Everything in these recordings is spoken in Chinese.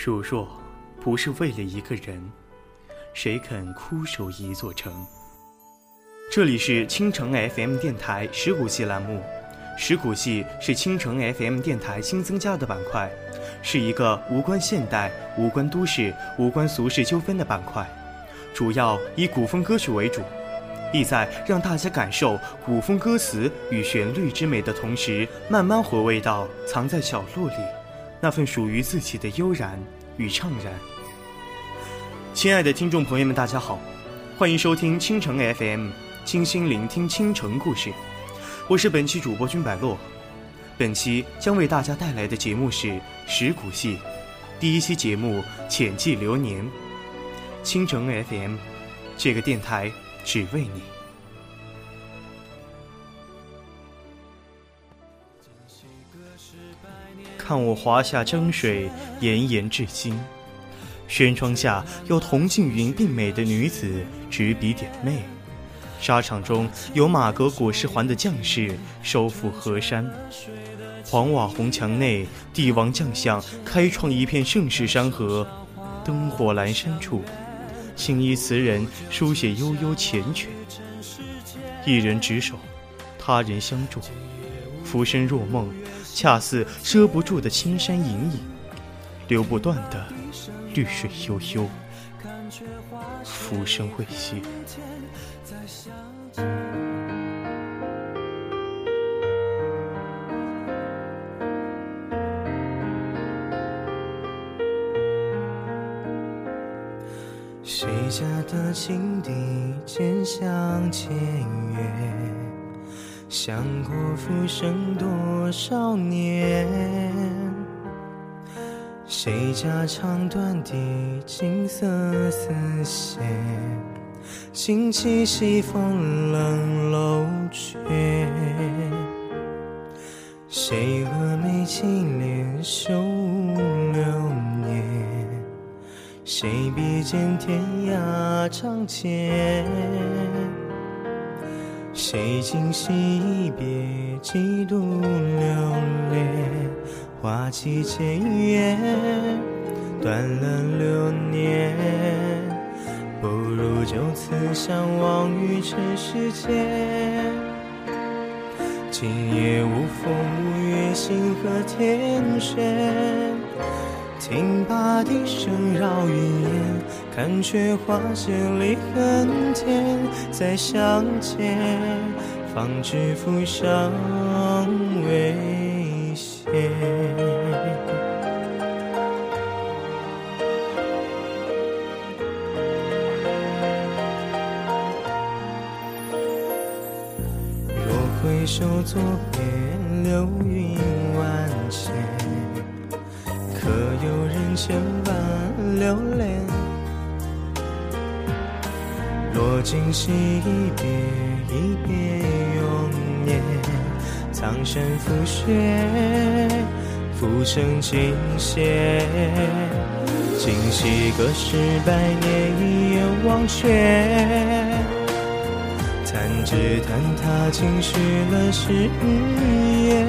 如若不是为了一个人，谁肯枯守一座城？这里是青城 FM 电台石鼓戏栏目，石鼓戏是青城 FM 电台新增加的板块，是一个无关现代、无关都市、无关俗世纠纷的板块，主要以古风歌曲为主，意在让大家感受古风歌词与旋律之美的同时，慢慢回味到藏在角落里那份属于自己的悠然与怅然。亲爱的听众朋友们，大家好，欢迎收听青城 FM。倾心聆听倾城故事，我是本期主播君百洛。本期将为大家带来的节目是《石鼓戏》第一期节目《浅记流年》。倾城 FM，这个电台只为你。看我华夏江水，炎炎至今。轩窗下有铜镜云鬓美的女子执笔点媚。沙场中有马革裹尸还的将士收复河山，黄瓦红墙内，帝王将相开创一片盛世山河。灯火阑珊处，青衣词人书写悠悠缱绻。一人执手，他人相助，浮生若梦，恰似遮不住的青山隐隐，流不断的绿水悠悠，浮生未歇。谁家的青笛渐响渐远，想过浮生多少年？谁家唱断笛金色丝线？轻起西风冷楼阙，谁蛾眉轻敛修流年？谁比肩天涯仗剑？谁今夕一别几度流连？花期渐远，断了流年。不如就此相忘于尘世间。今夜无风无月，星河天悬。听罢笛声绕云烟，看却花谢离恨天。再相见，方知浮生未歇。手作别，流云万千，可有人千万留恋？若今夕一别，一别永年，苍山覆雪，浮生尽歇。今夕隔世百年，一眼忘却。弹指弹踏，尽续了誓言。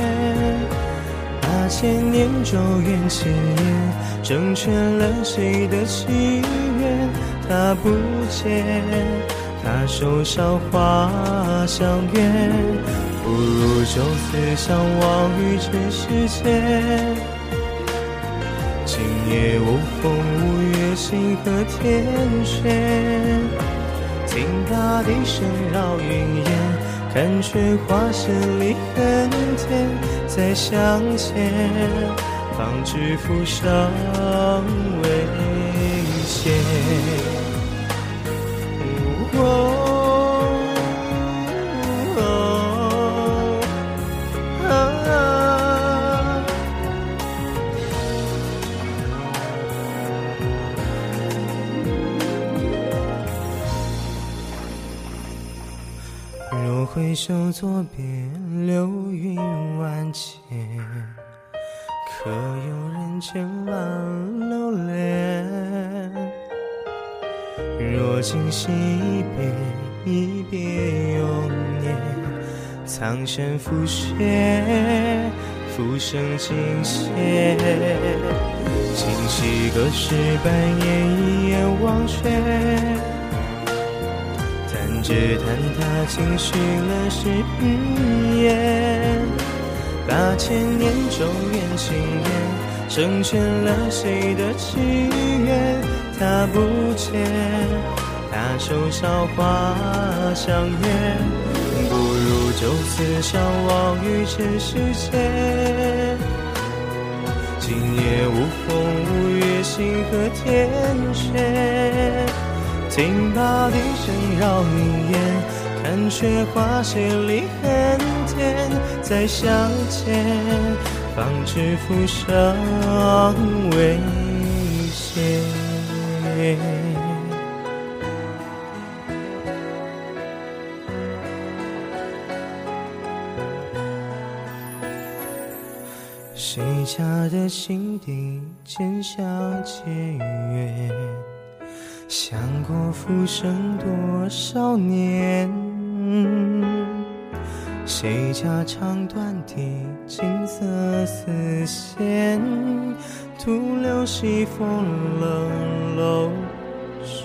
八千年咒怨千言，成全了谁的祈愿？他不见，他手韶华相约，不如就此相忘于尘世间。今夜无风无月，星河天悬。听罢笛声绕云烟，看却花谢离恨天。再相见，方知浮生未歇。回首作别，若今夕一别，一别永年，苍山覆雪，浮生尽歇。今夕隔世半夜，一眼忘却。弹指弹他，惊续了誓言。八千年咒怨情缘，成全了谁的祈愿？他不见，大手韶华相约，不如就此相忘于尘世间。今夜无风无月，星河天阙，听罢笛声绕云烟，看雪花谢离恨天，再相见，方知浮生未歇。谁家的心底渐相结缘？想过浮生多少年？谁家肠断的，金色丝线？徒留西风冷楼雪。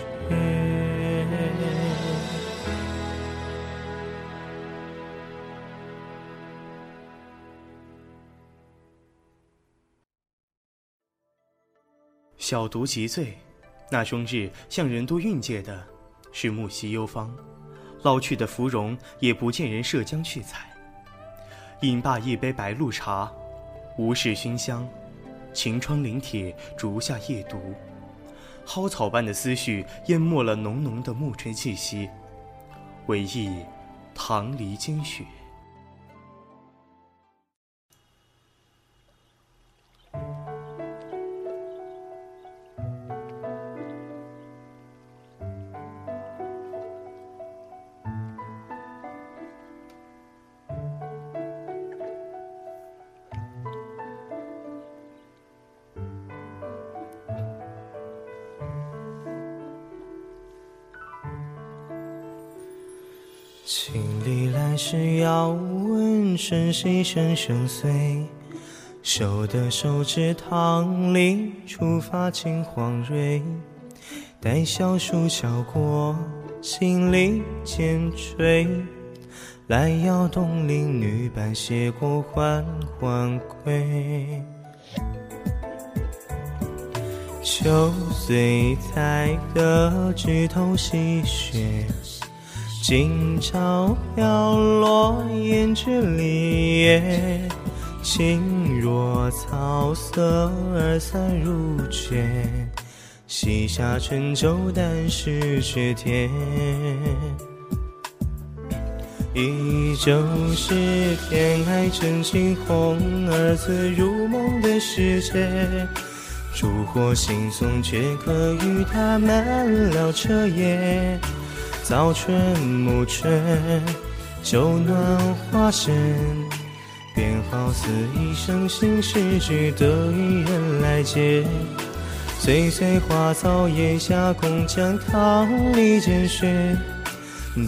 小毒即醉，那终日向人多运借的是木樨幽芳，老去的芙蓉也不见人涉江去采。饮罢一杯白露茶，无事熏香。晴窗临帖，竹下夜读，蒿草般的思绪淹没了浓浓的暮春气息，唯忆棠梨间雪。千里来时遥问瞬息生生碎，守得手指棠梨，初发金黄蕊。待小树敲过，心里渐坠。来邀东邻女伴携过缓缓归。秋岁才得枝头细雪。今朝飘落胭脂里，轻若草色而散如雪。西下春酒淡是却甜，依旧是天爱真情红，儿自入梦的世界。烛火惺忪，却可与他漫聊彻夜。早春暮春，酒暖花深，便好似一生心事，只得一人来解。岁岁花草叶下，共将棠梨间雪。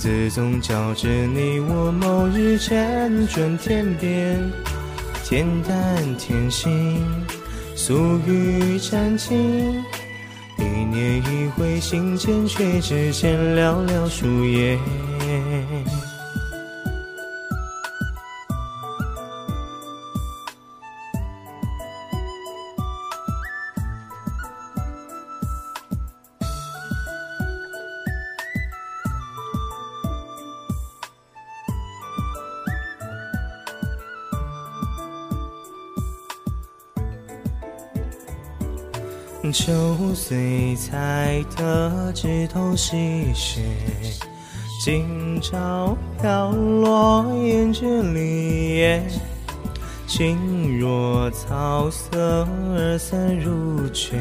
自从交织你我，某日辗转天边，天淡天心，素雨沾襟。一念一回心间，却只见寥寥树叶。秋岁才得枝头细雪，今朝飘落胭脂里。轻若草色而散如雪，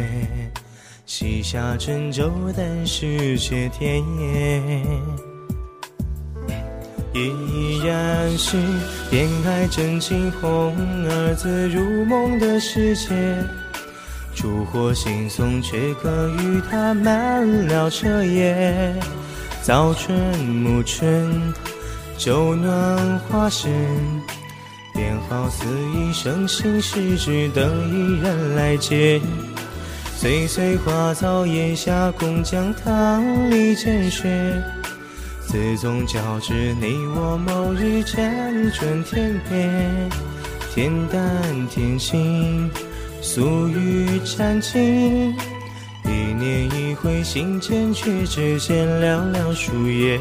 西下春酒淡是却甜。依然是偏爱真情红，儿自入梦的世界。烛火惺忪，却可与他漫聊彻夜。早春暮春，酒暖花深，便好似一生心事，只等一人来解。岁岁花草檐下，共将棠梨见雪。自从交织，你我某日辗转天边，天淡天青，素语禅尽。一年一回心间，却只见寥寥数叶。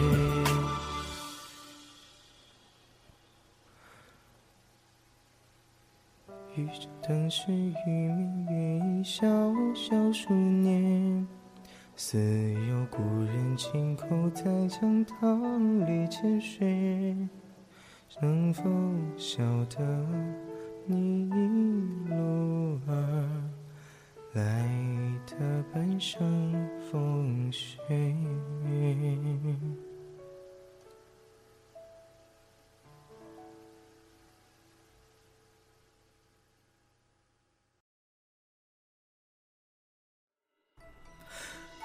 欲等时，与明月一笑，笑数年。似有故人轻口在江棠里浅睡，能否晓得你一路而来的半生风雪？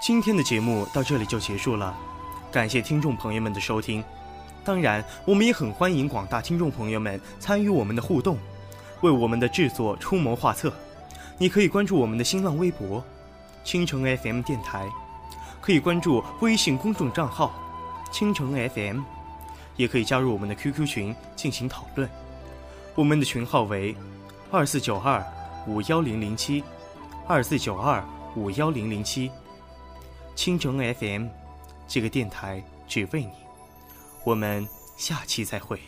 今天的节目到这里就结束了，感谢听众朋友们的收听。当然，我们也很欢迎广大听众朋友们参与我们的互动，为我们的制作出谋划策。你可以关注我们的新浪微博“青城 FM 电台”，可以关注微信公众账号“青城 FM”，也可以加入我们的 QQ 群进行讨论。我们的群号为二四九二五幺零零七，二四九二五幺零零七。青城 FM，这个电台只为你。我们下期再会。